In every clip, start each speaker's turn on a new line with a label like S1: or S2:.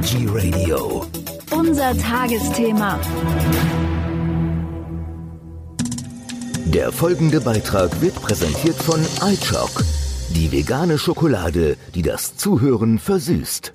S1: Energy Radio.
S2: Unser Tagesthema.
S1: Der folgende Beitrag wird präsentiert von iChock, die vegane Schokolade, die das Zuhören versüßt.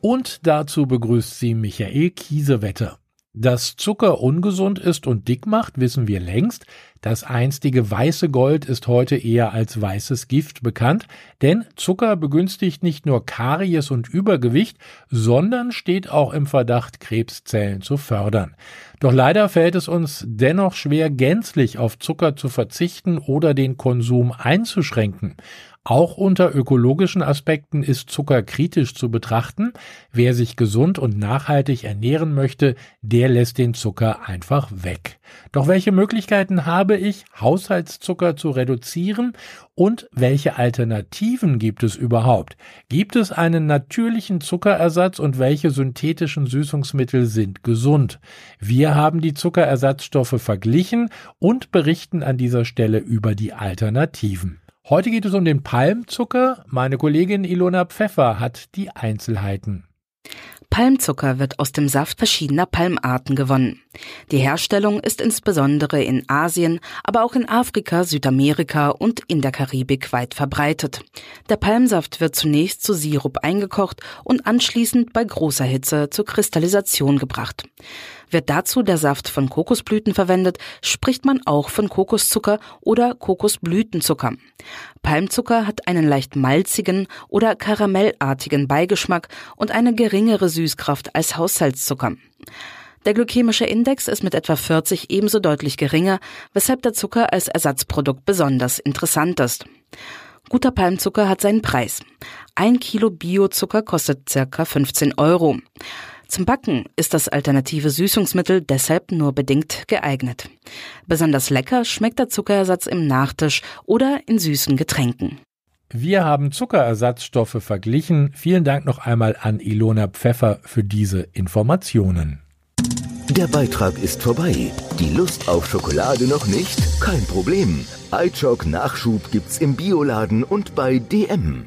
S3: Und dazu begrüßt sie Michael Kiesewetter. Dass Zucker ungesund ist und dick macht, wissen wir längst. Das einstige weiße Gold ist heute eher als weißes Gift bekannt, denn Zucker begünstigt nicht nur Karies und Übergewicht, sondern steht auch im Verdacht, Krebszellen zu fördern. Doch leider fällt es uns dennoch schwer, gänzlich auf Zucker zu verzichten oder den Konsum einzuschränken. Auch unter ökologischen Aspekten ist Zucker kritisch zu betrachten. Wer sich gesund und nachhaltig ernähren möchte, der lässt den Zucker einfach weg. Doch welche Möglichkeiten habe ich, Haushaltszucker zu reduzieren und welche Alternativen gibt es überhaupt? Gibt es einen natürlichen Zuckerersatz und welche synthetischen Süßungsmittel sind gesund? Wir haben die Zuckerersatzstoffe verglichen und berichten an dieser Stelle über die Alternativen. Heute geht es um den Palmzucker. Meine Kollegin Ilona Pfeffer hat die Einzelheiten.
S4: Palmzucker wird aus dem Saft verschiedener Palmarten gewonnen. Die Herstellung ist insbesondere in Asien, aber auch in Afrika, Südamerika und in der Karibik weit verbreitet. Der Palmsaft wird zunächst zu Sirup eingekocht und anschließend bei großer Hitze zur Kristallisation gebracht. Wird dazu der Saft von Kokosblüten verwendet, spricht man auch von Kokoszucker oder Kokosblütenzucker. Palmzucker hat einen leicht malzigen oder karamellartigen Beigeschmack und eine geringere Süßkraft als Haushaltszucker. Der glykämische Index ist mit etwa 40 ebenso deutlich geringer, weshalb der Zucker als Ersatzprodukt besonders interessant ist. Guter Palmzucker hat seinen Preis. Ein Kilo Biozucker kostet circa 15 Euro. Zum Backen ist das alternative Süßungsmittel deshalb nur bedingt geeignet. Besonders lecker schmeckt der Zuckerersatz im Nachtisch oder in süßen Getränken.
S3: Wir haben Zuckerersatzstoffe verglichen. Vielen Dank noch einmal an Ilona Pfeffer für diese Informationen.
S1: Der Beitrag ist vorbei. Die Lust auf Schokolade noch nicht? Kein Problem. iChock Nachschub gibt's im Bioladen und bei DM.